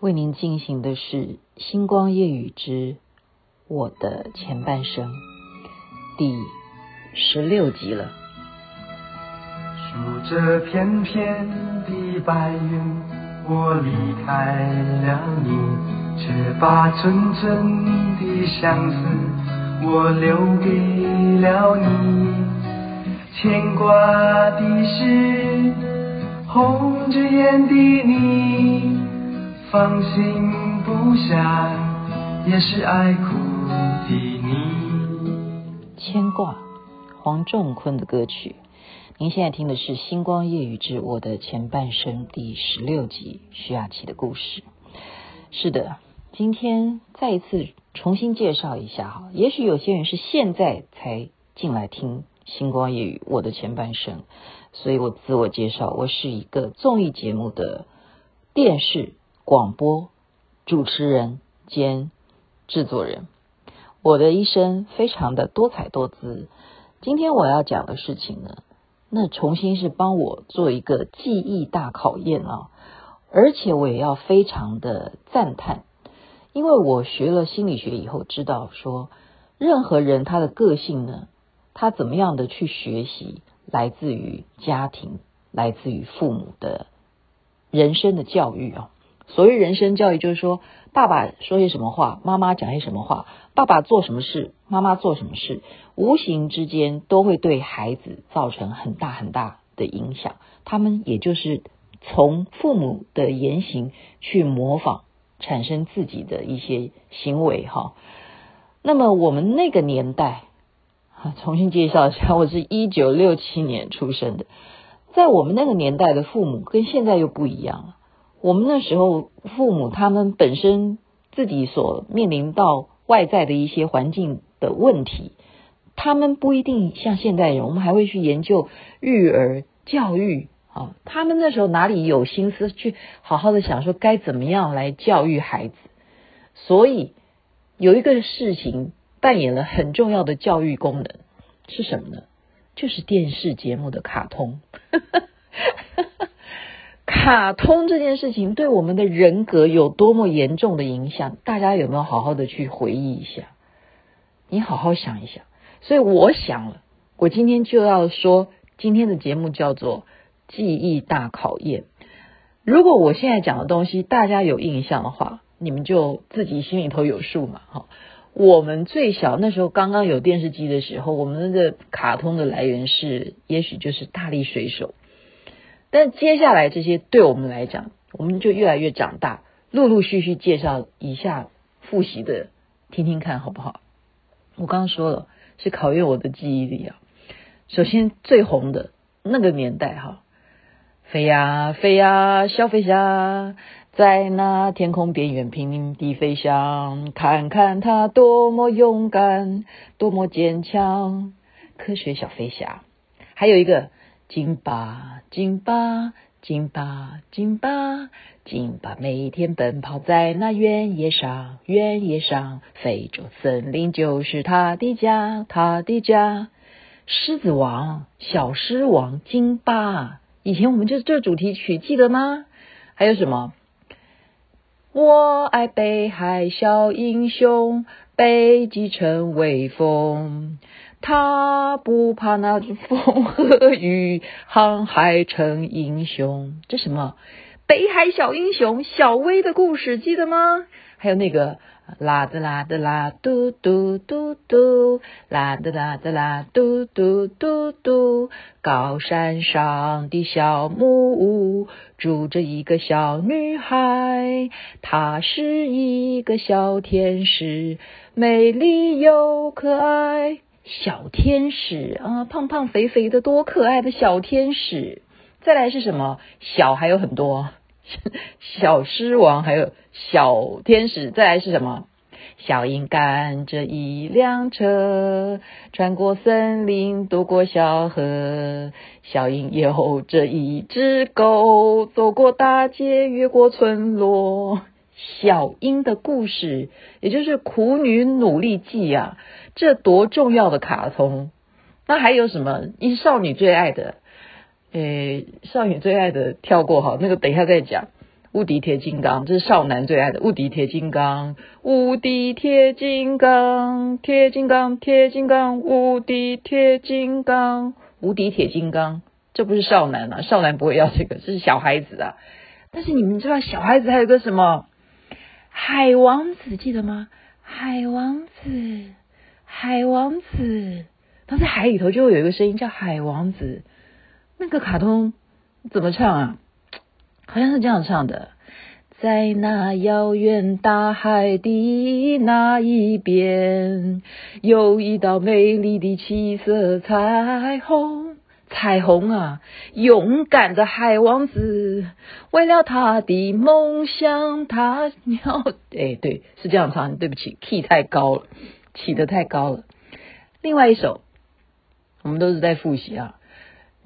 为您进行的是《星光夜雨之我的前半生》第十六集了。数着片片的白云，我离开了你，却把纯纯的相思我留给了你。牵挂的是红着眼的你。放心不下，也是爱哭的你。牵挂，黄仲坤的歌曲。您现在听的是《星光夜雨之我的前半生》第十六集，徐雅琪的故事。是的，今天再一次重新介绍一下哈。也许有些人是现在才进来听《星光夜雨我的前半生》，所以我自我介绍，我是一个综艺节目的电视。广播主持人兼制作人，我的一生非常的多彩多姿。今天我要讲的事情呢，那重新是帮我做一个记忆大考验啊！而且我也要非常的赞叹，因为我学了心理学以后，知道说任何人他的个性呢，他怎么样的去学习，来自于家庭，来自于父母的人生的教育啊。所谓人生教育，就是说，爸爸说些什么话，妈妈讲些什么话，爸爸做什么事，妈妈做什么事，无形之间都会对孩子造成很大很大的影响。他们也就是从父母的言行去模仿，产生自己的一些行为哈。那么我们那个年代，啊重新介绍一下，我是一九六七年出生的，在我们那个年代的父母跟现在又不一样了。我们那时候，父母他们本身自己所面临到外在的一些环境的问题，他们不一定像现代人，我们还会去研究育儿教育啊。他们那时候哪里有心思去好好的想说该怎么样来教育孩子？所以有一个事情扮演了很重要的教育功能是什么呢？就是电视节目的卡通。哈哈哈哈哈卡通这件事情对我们的人格有多么严重的影响？大家有没有好好的去回忆一下？你好好想一想。所以我想了，我今天就要说，今天的节目叫做《记忆大考验》。如果我现在讲的东西大家有印象的话，你们就自己心里头有数嘛。哈，我们最小那时候刚刚有电视机的时候，我们那个卡通的来源是，也许就是大力水手。但接下来这些对我们来讲，我们就越来越长大，陆陆续续介绍一下复习的，听听看好不好？我刚刚说了，是考验我的记忆力啊。首先最红的那个年代哈，飞呀飞呀小飞侠，在那天空边缘拼命地飞翔，看看它多么勇敢，多么坚强，科学小飞侠。还有一个。金巴，金巴，金巴，金巴，金巴，每天奔跑在那原野上，原野上，非洲森林就是他的家，他的家。狮子王，小狮王，金巴，以前我们就是这主题曲，记得吗？还有什么？我爱北海小英雄，北极称威风。他不怕那风和雨，航海成英雄。这什么？北海小英雄小薇的故事，记得吗？还有那个啦的啦的啦，嘟嘟嘟嘟，啦的啦的啦，嘟嘟嘟嘟。高山上的小木屋，住着一个小女孩，她是一个小天使，美丽又可爱。小天使啊，胖胖肥肥的，多可爱的小天使！再来是什么？小还有很多，小狮王还有小天使。再来是什么？小鹰赶着一辆车，穿过森林，渡过小河。小鹰有着一只狗，走过大街，越过村落。小鹰的故事，也就是《苦女努力记》啊。这多重要的卡通！那还有什么？一少女最爱的，诶，少女最爱的跳过哈，那个等一下再讲。无敌铁金刚，这是少男最爱的无敌铁金刚，无敌铁金刚，铁金刚，铁金刚，无敌铁金刚，无敌铁金刚，这不是少男啊，少男不会要这个，这是小孩子啊。但是你们知道小孩子还有个什么海王子，记得吗？海王子，海王子，他在海里头就会有一个声音叫海王子，那个卡通怎么唱啊？好像是这样唱的，在那遥远大海的那一边，有一道美丽的七色彩虹。彩虹啊，勇敢的海王子，为了他的梦想，他要…… 哎，对，是这样唱。对不起，key 太高了，起的太高了。另外一首，我们都是在复习啊。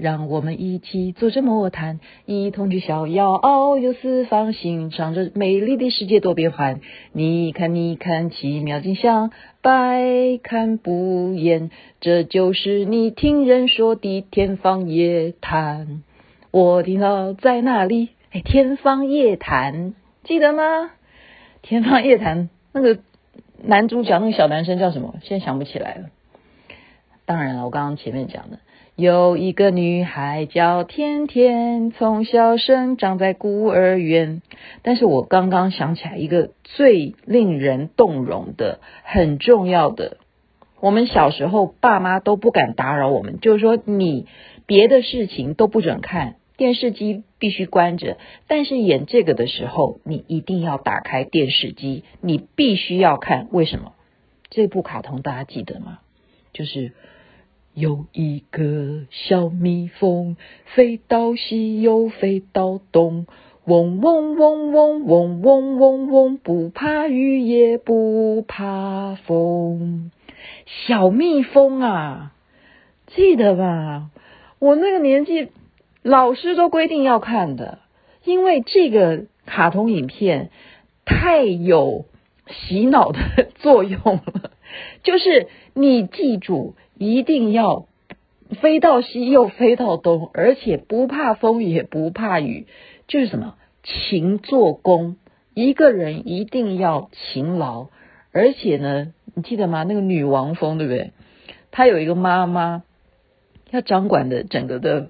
让我们一起坐着魔毯，一同去逍遥，遨游四方，欣赏着美丽的世界多变幻。你看，你看，奇妙景象，百看不厌。这就是你听人说的天方夜谭。我听到在那里？哎，天方夜谭，记得吗？天方夜谭，那个男主角，那个小男生叫什么？现在想不起来了。当然了，我刚刚前面讲的。有一个女孩叫甜甜，从小生长在孤儿院。但是我刚刚想起来一个最令人动容的、很重要的，我们小时候爸妈都不敢打扰我们，就是说你别的事情都不准看，电视机必须关着，但是演这个的时候，你一定要打开电视机，你必须要看。为什么？这部卡通大家记得吗？就是。有一个小蜜蜂，飞到西又飞到东，嗡嗡嗡嗡嗡嗡嗡嗡，不怕雨也不怕风。小蜜蜂啊，记得吧？我那个年纪，老师都规定要看的，因为这个卡通影片太有洗脑的作用了，就是你记住。一定要飞到西又飞到东，而且不怕风雨也不怕雨，就是什么勤做工。一个人一定要勤劳，而且呢，你记得吗？那个女王蜂对不对？她有一个妈妈，要掌管的整个的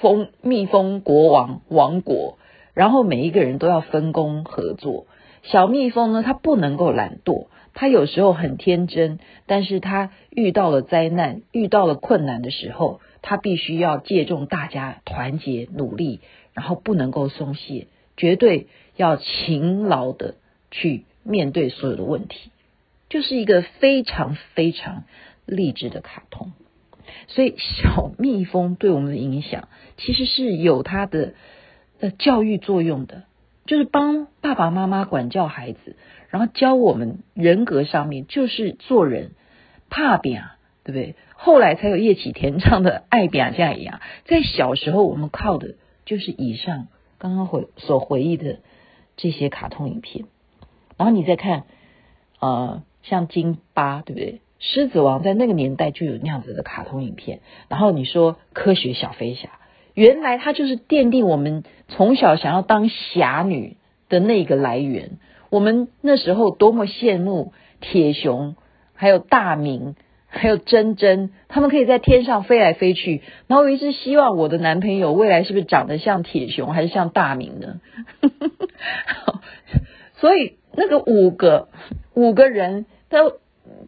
蜂蜜蜂国王王国，然后每一个人都要分工合作。小蜜蜂呢，它不能够懒惰。他有时候很天真，但是他遇到了灾难，遇到了困难的时候，他必须要借重大家团结努力，然后不能够松懈，绝对要勤劳的去面对所有的问题，就是一个非常非常励志的卡通。所以小蜜蜂对我们的影响，其实是有它的呃教育作用的。就是帮爸爸妈妈管教孩子，然后教我们人格上面就是做人怕扁，对不对？后来才有叶启田唱的爱扁这样一样。在小时候，我们靠的就是以上刚刚回所回忆的这些卡通影片。然后你再看，呃，像金巴，对不对？狮子王在那个年代就有那样子的卡通影片。然后你说科学小飞侠。原来它就是奠定我们从小想要当侠女的那个来源。我们那时候多么羡慕铁雄，还有大明，还有珍珍，他们可以在天上飞来飞去。然后我一直希望我的男朋友未来是不是长得像铁雄，还是像大明呢？所以那个五个五个人都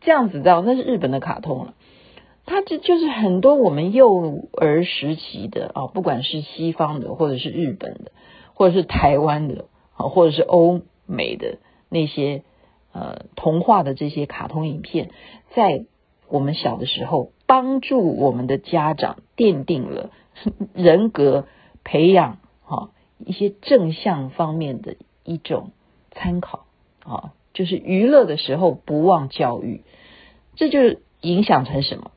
这样子，知道那是日本的卡通了。它这就是很多我们幼儿时期的啊，不管是西方的，或者是日本的，或者是台湾的啊，或者是欧美的那些呃童话的这些卡通影片，在我们小的时候帮助我们的家长奠定了 人格培养哈一些正向方面的一种参考啊，就是娱乐的时候不忘教育，这就影响成什么？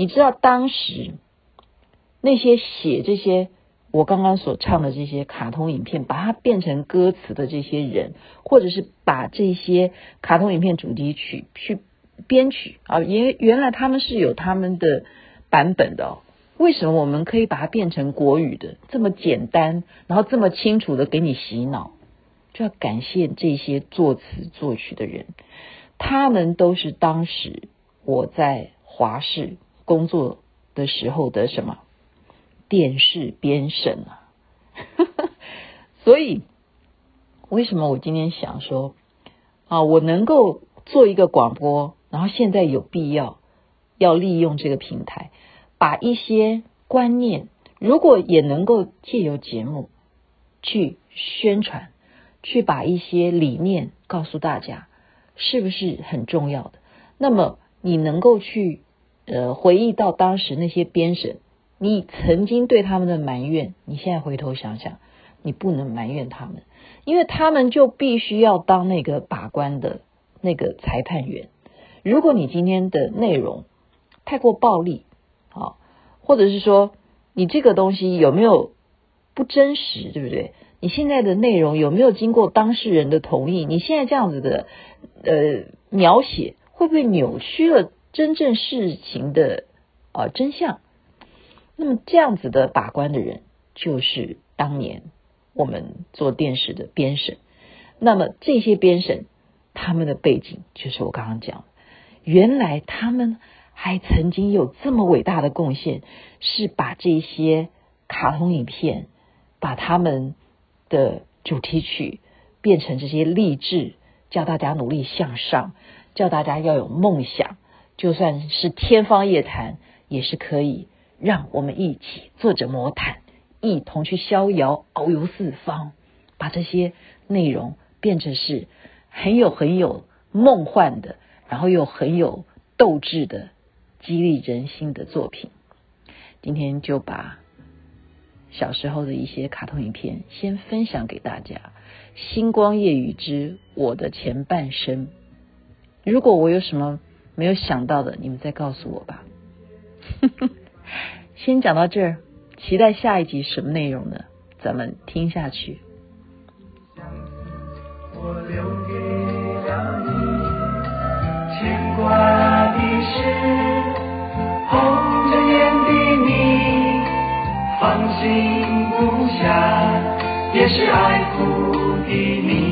你知道当时那些写这些我刚刚所唱的这些卡通影片，把它变成歌词的这些人，或者是把这些卡通影片主题曲去编曲啊，原原来他们是有他们的版本的哦。为什么我们可以把它变成国语的这么简单，然后这么清楚的给你洗脑？就要感谢这些作词作曲的人，他们都是当时我在华视工作的时候的什么电视编审啊，所以为什么我今天想说啊，我能够做一个广播，然后现在有必要要利用这个平台，把一些观念，如果也能够借由节目去宣传。去把一些理念告诉大家，是不是很重要的？那么你能够去呃回忆到当时那些编审，你曾经对他们的埋怨，你现在回头想想，你不能埋怨他们，因为他们就必须要当那个把关的那个裁判员。如果你今天的内容太过暴力，啊，或者是说你这个东西有没有不真实，对不对？你现在的内容有没有经过当事人的同意？你现在这样子的呃描写，会不会扭曲了真正事情的啊、呃、真相？那么这样子的把关的人，就是当年我们做电视的编审。那么这些编审，他们的背景就是我刚刚讲，原来他们还曾经有这么伟大的贡献，是把这些卡通影片，把他们。的主题曲变成这些励志，叫大家努力向上，叫大家要有梦想，就算是天方夜谭，也是可以让我们一起坐着魔毯，一同去逍遥，遨游四方，把这些内容变成是很有很有梦幻的，然后又很有斗志的，激励人心的作品。今天就把。小时候的一些卡通影片，先分享给大家。《星光夜雨之我的前半生》，如果我有什么没有想到的，你们再告诉我吧。哼 哼先讲到这儿，期待下一集什么内容呢？咱们听下去。相思我留给了你，牵挂的是红着眼的你。放心不下，也是爱哭的你。